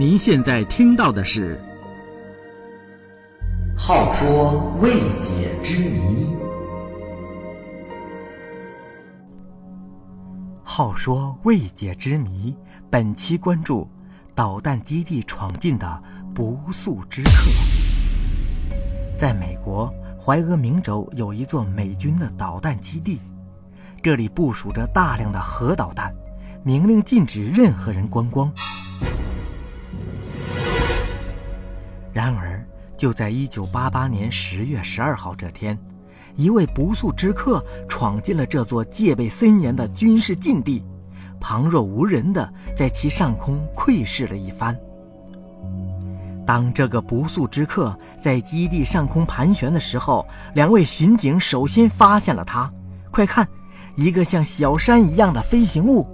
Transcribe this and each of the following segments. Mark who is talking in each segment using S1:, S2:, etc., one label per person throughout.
S1: 您现在听到的是《
S2: 好说未解之谜》。
S3: 好说未解之谜，本期关注导弹基地闯进的不速之客。在美国怀俄明州有一座美军的导弹基地，这里部署着大量的核导弹，明令禁止任何人观光。然而，就在1988年10月12号这天，一位不速之客闯进了这座戒备森严的军事禁地，旁若无人的在其上空窥视了一番。当这个不速之客在基地上空盘旋的时候，两位巡警首先发现了他。快看，一个像小山一样的飞行物，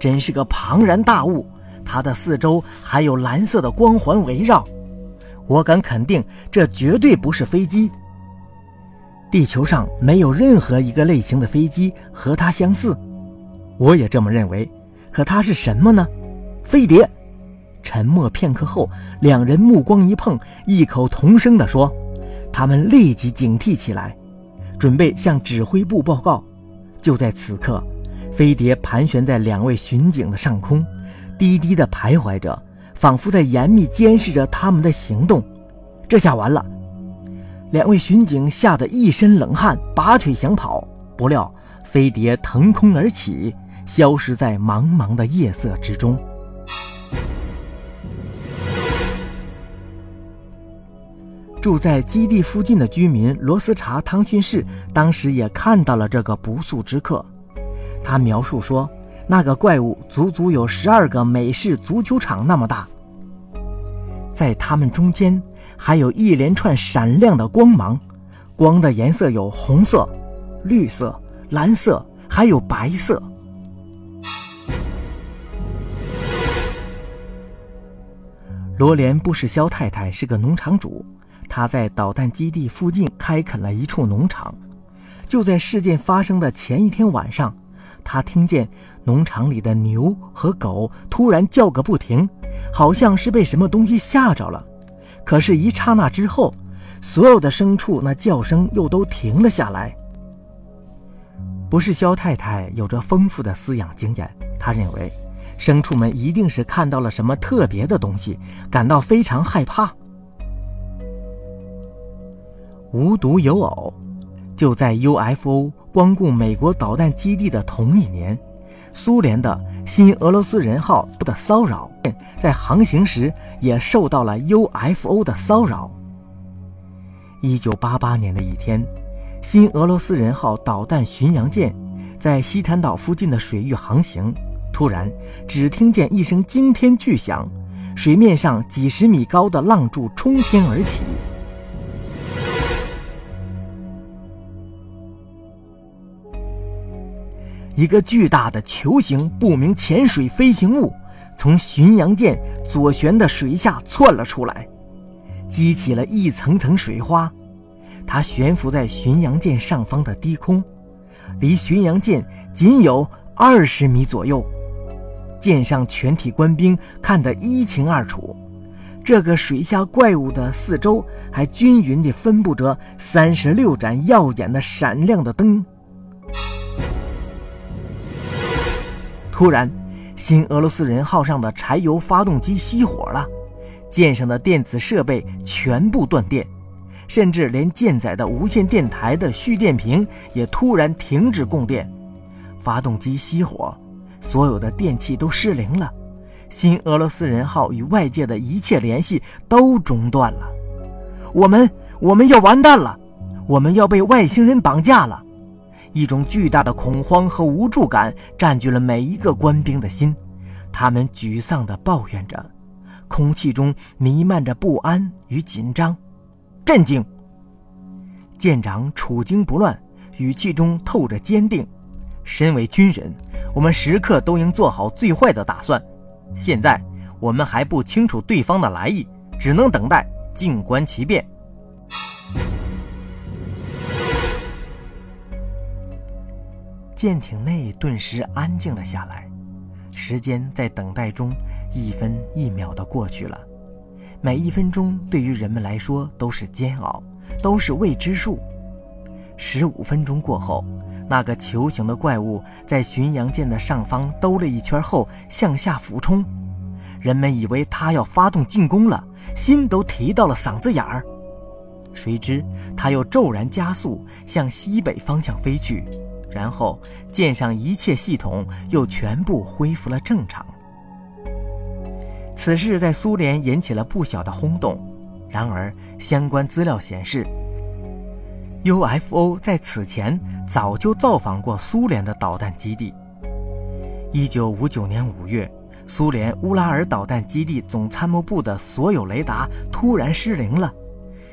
S3: 真是个庞然大物。它的四周还有蓝色的光环围绕。我敢肯定，这绝对不是飞机。地球上没有任何一个类型的飞机和它相似，我也这么认为。可它是什么呢？飞碟。沉默片刻后，两人目光一碰，异口同声地说：“他们立即警惕起来，准备向指挥部报告。”就在此刻，飞碟盘旋在两位巡警的上空，低低地徘徊着，仿佛在严密监视着他们的行动。这下完了，两位巡警吓得一身冷汗，拔腿想跑，不料飞碟腾空而起，消失在茫茫的夜色之中。住在基地附近的居民罗斯查汤逊士当时也看到了这个不速之客。他描述说，那个怪物足足有十二个美式足球场那么大，在它们中间还有一连串闪亮的光芒，光的颜色有红色、绿色、蓝色，还有白色。罗莲布什肖太太是个农场主。他在导弹基地附近开垦了一处农场。就在事件发生的前一天晚上，他听见农场里的牛和狗突然叫个不停，好像是被什么东西吓着了。可是，一刹那之后，所有的牲畜那叫声又都停了下来。不是肖太太有着丰富的饲养经验，她认为牲畜们一定是看到了什么特别的东西，感到非常害怕。无独有偶，就在 UFO 光顾美国导弹基地的同一年，苏联的新俄罗斯人号的骚扰，在航行时也受到了 UFO 的骚扰。1988年的一天，新俄罗斯人号导弹巡洋舰在西坦岛附近的水域航行，突然只听见一声惊天巨响，水面上几十米高的浪柱冲天而起。一个巨大的球形不明潜水飞行物从巡洋舰左舷的水下窜了出来，激起了一层层水花。它悬浮在巡洋舰上方的低空，离巡洋舰仅有二十米左右。舰上全体官兵看得一清二楚。这个水下怪物的四周还均匀地分布着三十六盏耀眼的闪亮的灯。突然，新俄罗斯人号上的柴油发动机熄火了，舰上的电子设备全部断电，甚至连舰载的无线电台的蓄电瓶也突然停止供电。发动机熄火，所有的电器都失灵了，新俄罗斯人号与外界的一切联系都中断了。我们，我们要完蛋了，我们要被外星人绑架了。一种巨大的恐慌和无助感占据了每一个官兵的心，他们沮丧地抱怨着，空气中弥漫着不安与紧张。镇静！舰长处惊不乱，语气中透着坚定。身为军人，我们时刻都应做好最坏的打算。现在我们还不清楚对方的来意，只能等待，静观其变。舰艇内顿时安静了下来，时间在等待中一分一秒地过去了，每一分钟对于人们来说都是煎熬，都是未知数。十五分钟过后，那个球形的怪物在巡洋舰的上方兜了一圈后向下俯冲，人们以为它要发动进攻了，心都提到了嗓子眼儿。谁知它又骤然加速向西北方向飞去。然后，舰上一切系统又全部恢复了正常。此事在苏联引起了不小的轰动。然而，相关资料显示，UFO 在此前早就造访过苏联的导弹基地。1959年5月，苏联乌拉尔导弹基地总参谋部的所有雷达突然失灵了，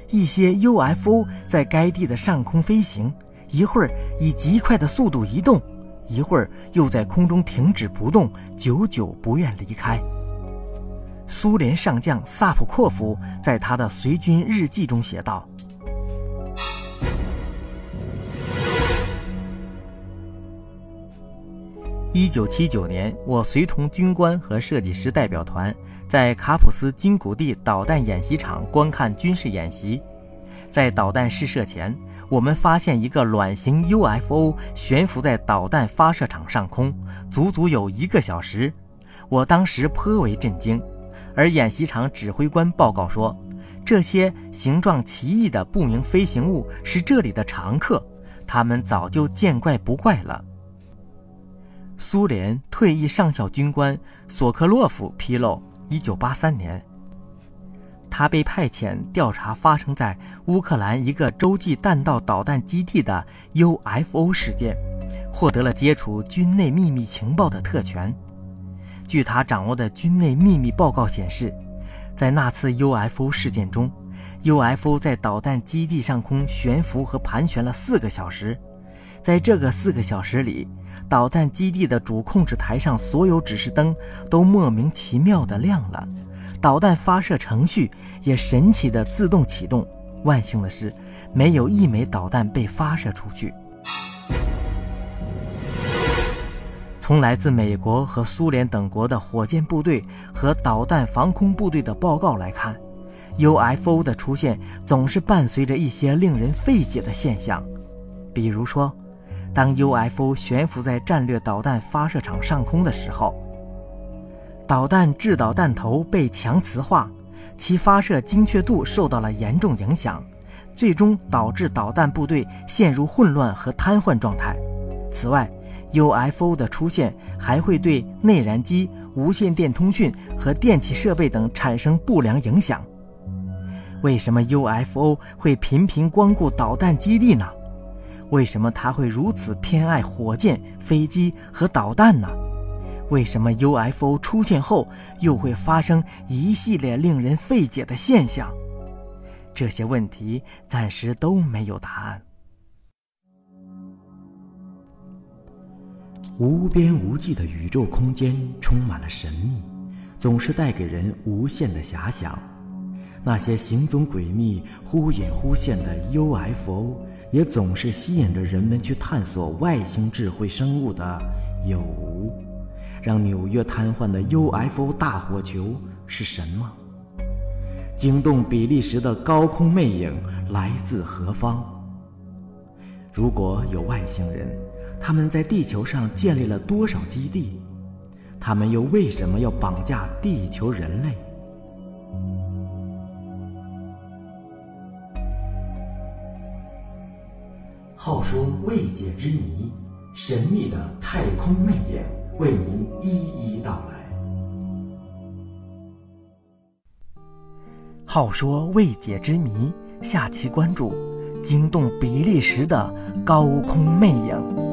S3: 一些 UFO 在该地的上空飞行。一会儿以极快的速度移动，一会儿又在空中停止不动，久久不愿离开。苏联上将萨普阔夫在他的随军日记中写道：“一九七九年，我随同军官和设计师代表团在卡普斯金谷地导弹演习场观看军事演习，在导弹试射前。”我们发现一个卵形 UFO 悬浮在导弹发射场上空，足足有一个小时。我当时颇为震惊，而演习场指挥官报告说，这些形状奇异的不明飞行物是这里的常客，他们早就见怪不怪了。苏联退役上校军官索克洛夫披露，1983年。他被派遣调查发生在乌克兰一个洲际弹道导弹基地的 UFO 事件，获得了接触军内秘密情报的特权。据他掌握的军内秘密报告显示，在那次 UFO 事件中，UFO 在导弹基地上空悬浮和盘旋了四个小时。在这个四个小时里，导弹基地的主控制台上所有指示灯都莫名其妙地亮了。导弹发射程序也神奇的自动启动。万幸的是，没有一枚导弹被发射出去。从来自美国和苏联等国的火箭部队和导弹防空部队的报告来看，UFO 的出现总是伴随着一些令人费解的现象。比如说，当 UFO 悬浮在战略导弹发射场上空的时候。导弹制导弹头被强磁化，其发射精确度受到了严重影响，最终导致导弹部队陷入混乱和瘫痪状态。此外，UFO 的出现还会对内燃机、无线电通讯和电气设备等产生不良影响。为什么 UFO 会频频光顾导弹基地呢？为什么它会如此偏爱火箭、飞机和导弹呢？为什么 UFO 出现后又会发生一系列令人费解的现象？这些问题暂时都没有答案。
S2: 无边无际的宇宙空间充满了神秘，总是带给人无限的遐想。那些行踪诡秘、忽隐忽现的 UFO，也总是吸引着人们去探索外星智慧生物的有无。让纽约瘫痪的 UFO 大火球是什么？惊动比利时的高空魅影来自何方？如果有外星人，他们在地球上建立了多少基地？他们又为什么要绑架地球人类？好说未解之谜，神秘的太空魅影。为您一一道来。
S3: 好说未解之谜，下期关注惊动比利时的高空魅影。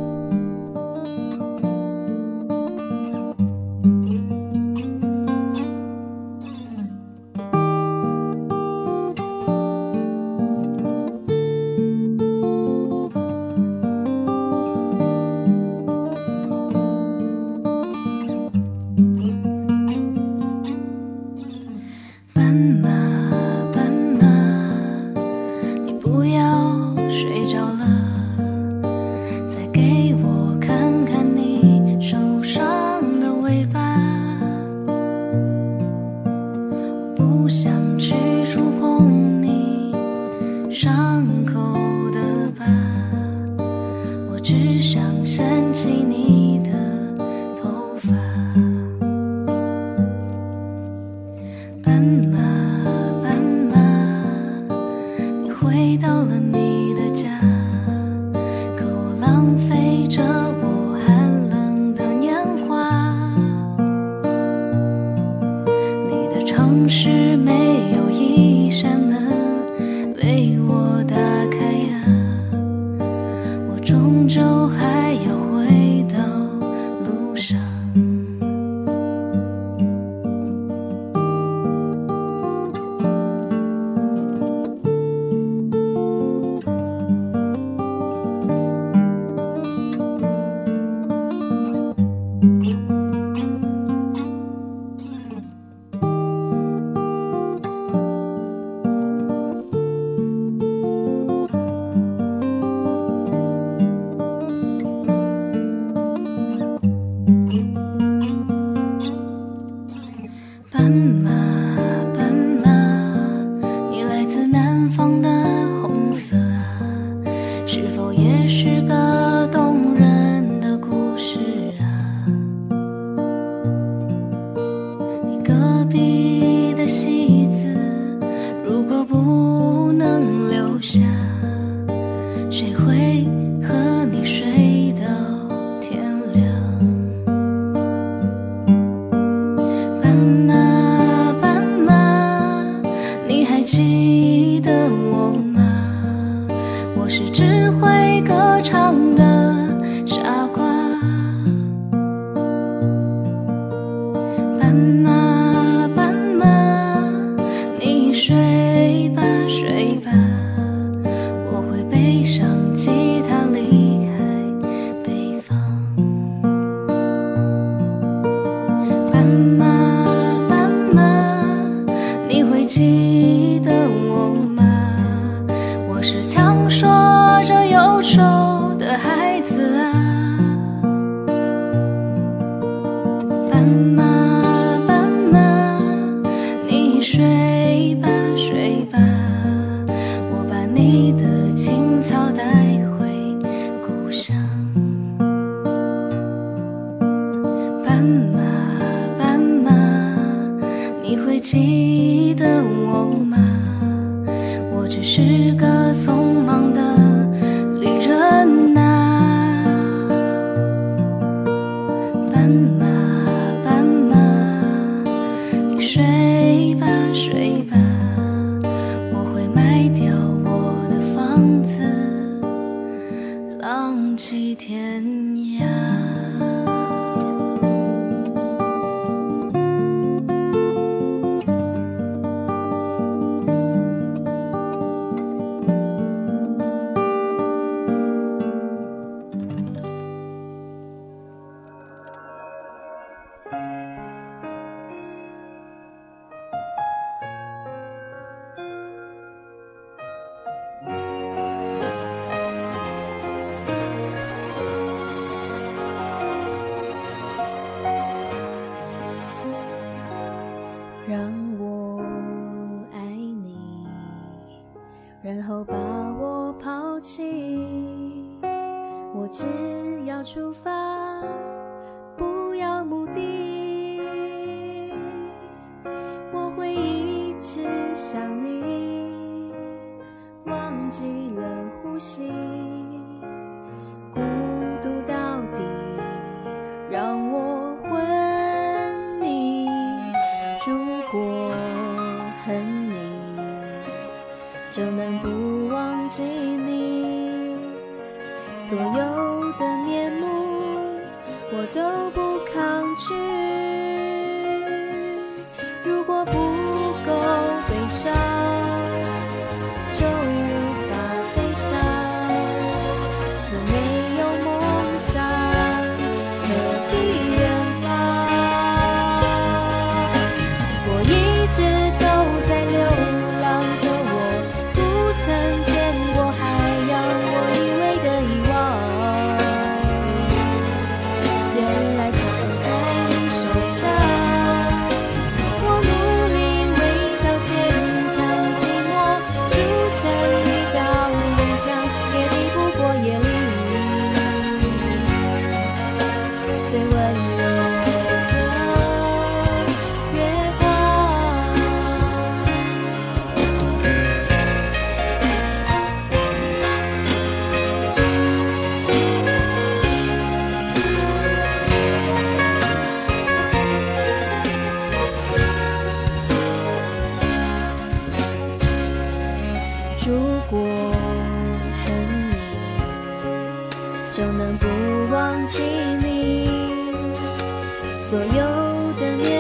S4: 谁会记得我吗？我是强说
S5: 所有的面目我都不有的面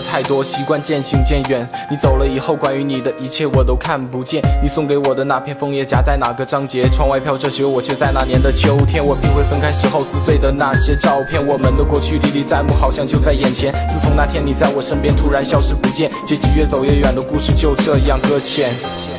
S5: 太多
S6: 习惯渐行渐远，你走了以后，关于你的一切我都看不见。你送给我的那片枫叶夹在哪个章节？窗外飘着雪，我却在那年的秋天。我拼会分开时候撕碎的那些照片，我们的过去历历在目，好像就在眼前。自从那天你在我身边突然消失不见，结局越走越远的故事就这样搁浅。